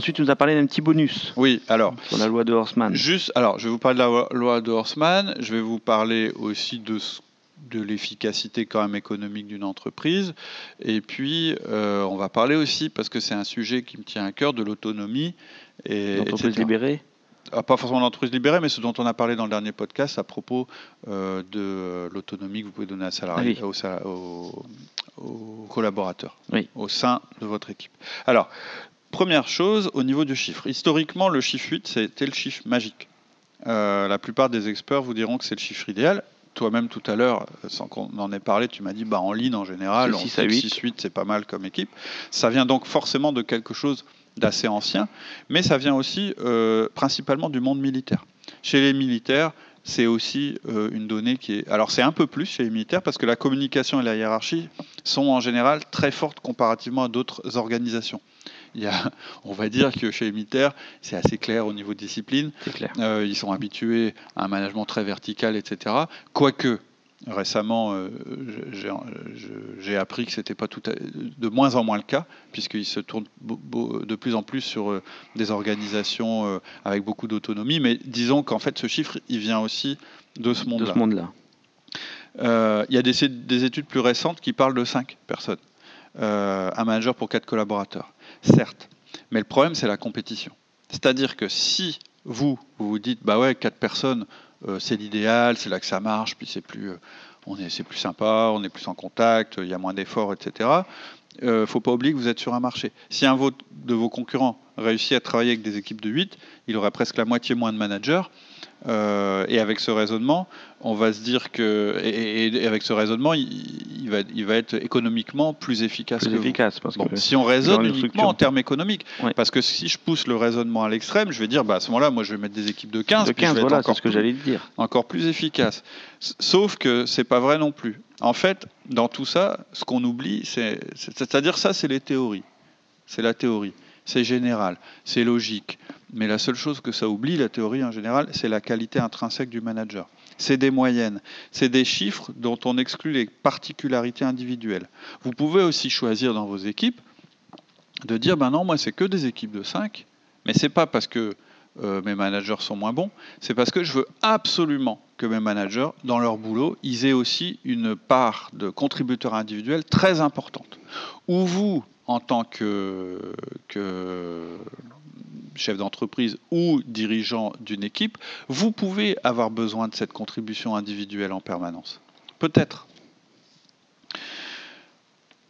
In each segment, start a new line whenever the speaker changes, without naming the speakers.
Ensuite, tu nous as parlé d'un petit bonus.
Oui, alors.
Sur la loi de Horseman.
Juste, alors, je vais vous parler de la loi de Horseman. Je vais vous parler aussi de de l'efficacité quand même économique d'une entreprise. Et puis, euh, on va parler aussi, parce que c'est un sujet qui me tient à cœur, de l'autonomie.
L'entreprise libérée?
Ah, Pas forcément l'entreprise libérée, mais ce dont on a parlé dans le dernier podcast à propos euh, de l'autonomie que vous pouvez donner à salarié, ah aux, collaborateurs, au sein de votre équipe. Alors, Première chose, au niveau du chiffre. Historiquement, le chiffre 8, c'était le chiffre magique. Euh, la plupart des experts vous diront que c'est le chiffre idéal. Toi-même, tout à l'heure, sans qu'on en ait parlé, tu m'as dit bah, en ligne, en général, 6 8. 8, c'est pas mal comme équipe. Ça vient donc forcément de quelque chose d'assez ancien, mais ça vient aussi euh, principalement du monde militaire. Chez les militaires, c'est aussi euh, une donnée qui est. Alors, c'est un peu plus chez les militaires parce que la communication et la hiérarchie sont en général très fortes comparativement à d'autres organisations il y a, on va dire que chez militaires, c'est assez clair au niveau de discipline. Euh, ils sont habitués à un management très vertical, etc. Quoique, récemment, euh, j'ai appris que c'était pas tout de moins en moins le cas, puisqu'ils se tournent de plus en plus sur euh, des organisations avec beaucoup d'autonomie. Mais disons qu'en fait, ce chiffre, il vient aussi de ce monde-là.
Monde
il y a des, des, études plus récentes qui parlent de 5 personnes. un manager pour 4 collaborateurs certes. Mais le problème, c'est la compétition. C'est-à-dire que si vous, vous dites, bah ouais, quatre personnes, euh, c'est l'idéal, c'est là que ça marche, puis c'est plus, euh, on est, plus sympa, on est plus en contact, il y a moins d'efforts, etc. euh, faut pas oublier que vous êtes sur un marché. Si un de vos concurrents réussit à travailler avec des équipes de 8, il aurait presque la moitié moins de managers. Euh, et avec ce raisonnement, on va se dire que, et, avec ce raisonnement, il, va, il va être économiquement plus efficace.
Plus efficace, parce que
si on raisonne uniquement en termes économiques, parce que si je pousse le raisonnement à l'extrême, je vais dire, bah, à ce moment-là, moi, je vais mettre des équipes de 15,
de 15 voilà, c'est ce que j'allais dire.
Encore plus efficace. Sauf que c'est pas vrai non plus. En fait, dans tout ça, ce qu'on oublie, c'est, c'est-à-dire ça, c'est les théories. C'est la théorie. C'est général. C'est logique. Mais la seule chose que ça oublie, la théorie en général, c'est la qualité intrinsèque du manager. C'est des moyennes, c'est des chiffres dont on exclut les particularités individuelles. Vous pouvez aussi choisir dans vos équipes de dire, ben non, moi c'est que des équipes de 5, mais c'est pas parce que euh, mes managers sont moins bons, c'est parce que je veux absolument que mes managers, dans leur boulot, ils aient aussi une part de contributeurs individuels très importante. Ou vous, en tant que, que chef d'entreprise ou dirigeant d'une équipe, vous pouvez avoir besoin de cette contribution individuelle en permanence. Peut-être.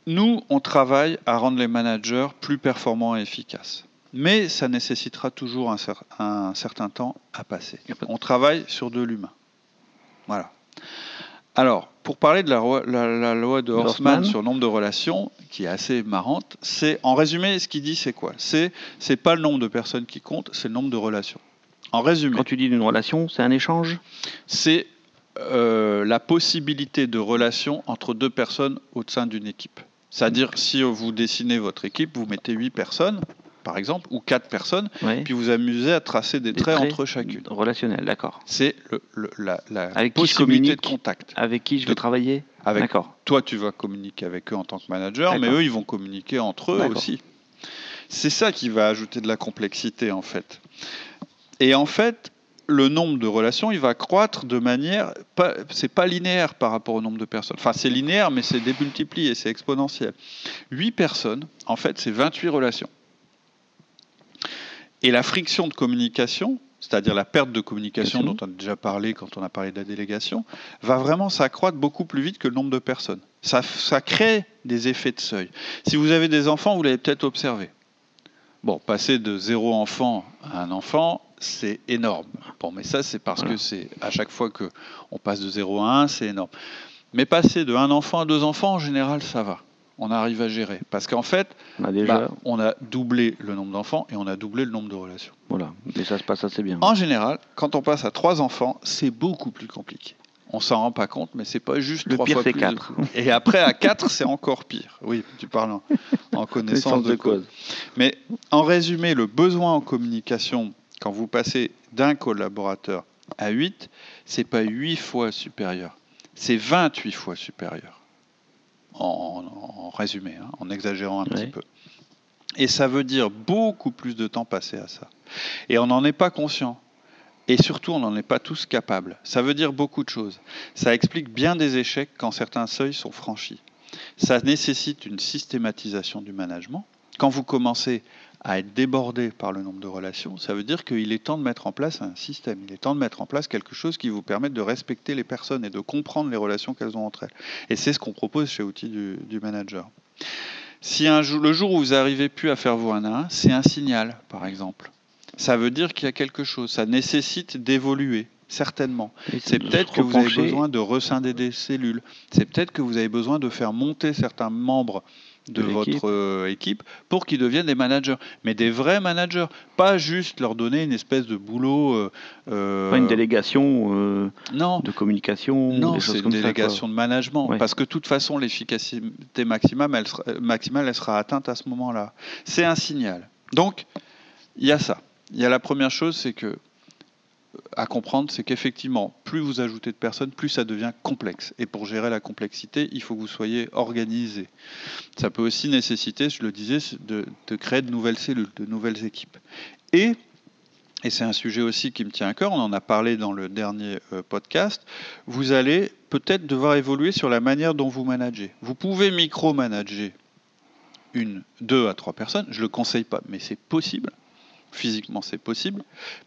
Nous, on travaille à rendre les managers plus performants et efficaces. Mais ça nécessitera toujours un, certain temps à passer. On travaille sur de l'humain. Voilà. Alors, pour parler de la, loi de Horstman sur le nombre de relations, qui est assez marrante, c'est en résumé, ce qu'il dit, c'est quoi? C'est c'est pas le nombre de personnes qui compte, c'est le nombre de relations. En résumé.
Quand tu dis une relation, c'est un échange?
C'est euh, la possibilité de relation entre deux personnes au sein d'une équipe. C'est-à-dire, si vous dessinez votre équipe, vous mettez huit personnes, par exemple, ou quatre personnes, puis vous amusez à tracer des, traits, entre chacune.
Relationnel, d'accord.
C'est le, la, avec possibilité de contact.
Avec qui je vais travailler
avec Toi, tu vas communiquer avec eux en tant que manager, mais eux, ils vont communiquer entre eux aussi. C'est ça qui va ajouter de la complexité, en fait. Et en fait, le nombre de relations, il va croître de manière, c'est pas linéaire par rapport au nombre de personnes. Enfin, c'est linéaire, mais c'est démultiplié, c'est exponentiel. 8 personnes, en fait, c'est 28 relations. Et la friction de communication, c'est-à-dire la perte de communication dont on a déjà parlé quand on a parlé de la délégation, va vraiment s'accroître beaucoup plus vite que le nombre de personnes. Ça, crée des effets de seuil. Si vous avez des enfants, vous l'avez peut-être observé. Bon, passer de zéro enfant à un enfant, c'est énorme. Bon, mais ça, c'est parce que c'est à chaque fois que on passe de 0 à 1, c'est énorme. Mais passer de un enfant à deux enfants, en général, ça va. On arrive à gérer. Parce qu'en fait,
on a, déjà... Bah,
on a doublé le nombre d'enfants et on a doublé le nombre de relations.
Voilà, et ça se passe assez bien.
En général, quand on passe à trois enfants, c'est beaucoup plus compliqué. On s'en rend pas compte, mais c'est pas juste
le
trois
pire,
fois
plus. 4.
Et après, à 4, c'est encore pire. Oui, tu parles en, connaissance de, cause. Mais en résumé, le besoin en communication, quand vous passez d'un collaborateur à 8, c'est pas 8 fois supérieur, c'est 28 fois supérieur. En, résumé, hein, en exagérant un petit peu. Et ça veut dire beaucoup plus de temps passé à ça. Et on n'en est pas conscient. Et surtout, on n'en est pas tous capables. Ça veut dire beaucoup de choses. Ça explique bien des échecs quand certains seuils sont franchis. Ça nécessite une systématisation du management. Quand vous commencez à être débordé par le nombre de relations, ça veut dire qu'il est temps de mettre en place un système. Il est temps de mettre en place quelque chose qui vous permette de respecter les personnes et de comprendre les relations qu'elles ont entre elles. Et c'est ce qu'on propose chez Outils du, Manager. Si le jour où vous n'arrivez plus à faire vos 1 à 1, c'est un signal, par exemple ça veut dire qu'il y a quelque chose. Ça nécessite d'évoluer, certainement. C'est peut-être que vous avez besoin de rescinder des cellules. C'est peut-être que vous avez besoin de faire monter certains membres de, votre euh, équipe pour qu'ils deviennent des managers, mais des vrais managers, pas juste leur donner une espèce de boulot. Euh,
euh, pas une délégation non. de communication.
Non, c'est une délégation de management, parce que de toute façon l'efficacité maximale, elle sera, maximale, elle sera atteinte à ce moment-là. C'est un signal. Donc il y a ça il y a la première chose, c'est que à comprendre, c'est qu'effectivement, plus vous ajoutez de personnes, plus ça devient complexe. Et pour gérer la complexité, il faut que vous soyez organisé. Ça peut aussi nécessiter, je le disais, de, créer de nouvelles cellules, de nouvelles équipes. Et, et c'est un sujet aussi qui me tient à cœur, on en a parlé dans le dernier euh, podcast, vous allez peut-être devoir évoluer sur la manière dont vous managez. Vous pouvez micro-manager une, deux à trois personnes, je ne le conseille pas, mais c'est possible. Physiquement, c'est possible,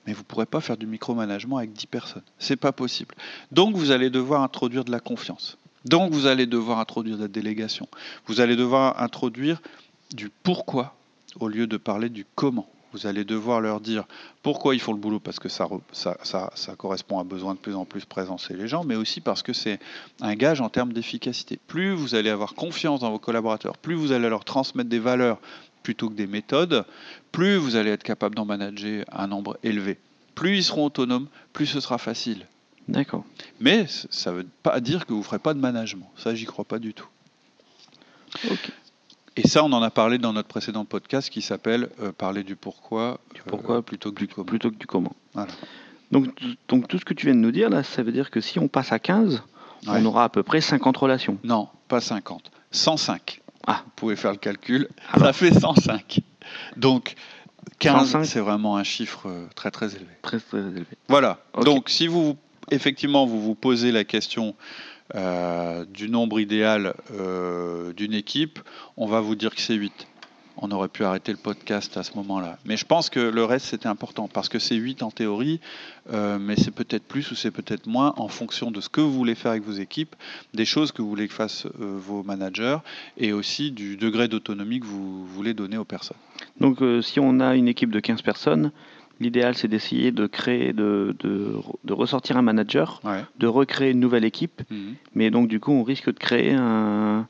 mais vous ne pourrez pas faire du micromanagement avec 10 personnes. C'est pas possible. Donc, vous allez devoir introduire de la confiance. Donc, vous allez devoir introduire de la délégation. Vous allez devoir introduire du pourquoi au lieu de parler du comment. Vous allez devoir leur dire pourquoi ils font le boulot, parce que ça, ça, correspond à besoin de plus en plus présencer les gens, mais aussi parce que c'est un gage en termes d'efficacité. Plus vous allez avoir confiance dans vos collaborateurs, plus vous allez leur transmettre des valeurs plutôt que des méthodes, plus vous allez être capable d'en manager un nombre élevé. Plus ils seront autonomes, plus ce sera facile.
D'accord.
Mais ça ne veut pas dire que vous ne ferez pas de management. Ça, j'y crois pas du tout. Et ça, on en a parlé dans notre précédent podcast qui s'appelle euh, Parler du pourquoi,
du pourquoi euh, plutôt, que du comment. plutôt que du comment. Donc, donc tout ce que tu viens de nous dire, là, ça veut dire que si on passe à 15, on aura à peu près 50 relations.
Non, pas 50. 105. Ah. Vous pouvez faire le calcul. Ça fait 105. Donc, 15, c'est vraiment un chiffre euh, très très élevé.
Très très élevé.
Voilà. Donc, si vous effectivement vous vous posez la question euh, du nombre idéal euh, d'une équipe, on va vous dire que c'est 8 on aurait pu arrêter le podcast à ce moment-là. Mais je pense que le reste, c'était important, parce que c'est 8 en théorie, euh, mais c'est peut-être plus ou c'est peut-être moins en fonction de ce que vous voulez faire avec vos équipes, des choses que vous voulez que fassent euh, vos managers, et aussi du degré d'autonomie que vous voulez donner aux personnes.
Donc euh, si on a une équipe de 15 personnes, L'idéal, c'est d'essayer de créer, de, de, ressortir un manager, de recréer une nouvelle équipe. Mhm. Mais donc, du coup, on risque de créer un,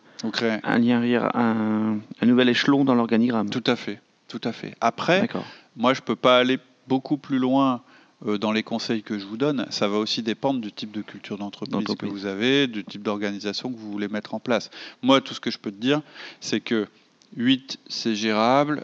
un lien, un, un nouvel échelon dans l'organigramme.
Tout à fait, tout à fait. Après, moi, je peux pas aller beaucoup plus loin euh, dans les conseils que je vous donne. Ça va aussi dépendre du type de culture d'entreprise que vous avez, du type d'organisation que vous voulez mettre en place. Moi, tout ce que je peux te dire, c'est que 8, c'est gérable,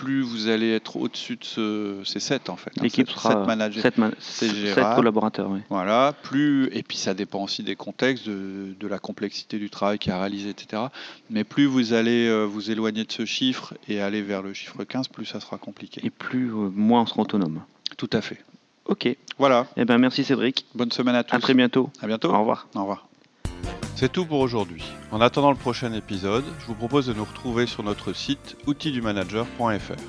plus vous allez être au-dessus de ce, c'est 7 en fait.
Hein, L'équipe sera 7 managers, 7, collaborateurs. Oui.
Voilà, plus et puis ça dépend aussi des contextes, de, de, la complexité du travail qui a réalisé, etc. Mais plus vous allez euh, vous éloigner de ce chiffre et aller vers le chiffre 15, plus ça sera compliqué.
Et plus euh, moins on sera autonome.
Tout à fait.
Ok.
Voilà.
Eh ben merci Cédric.
Bonne semaine à tous. À
très bientôt.
À bientôt.
Au revoir.
Au revoir. C'est tout pour aujourd'hui. En attendant le prochain épisode, je vous propose de nous retrouver sur notre site outildumanager.fr.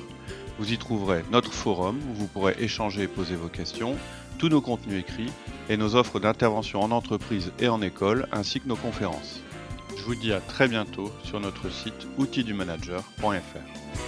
Vous y trouverez notre forum où vous pourrez échanger et poser vos questions, tous nos contenus écrits et nos offres d'intervention en entreprise et en école ainsi que nos conférences. Je vous dis à très bientôt sur notre site outildumanager.fr.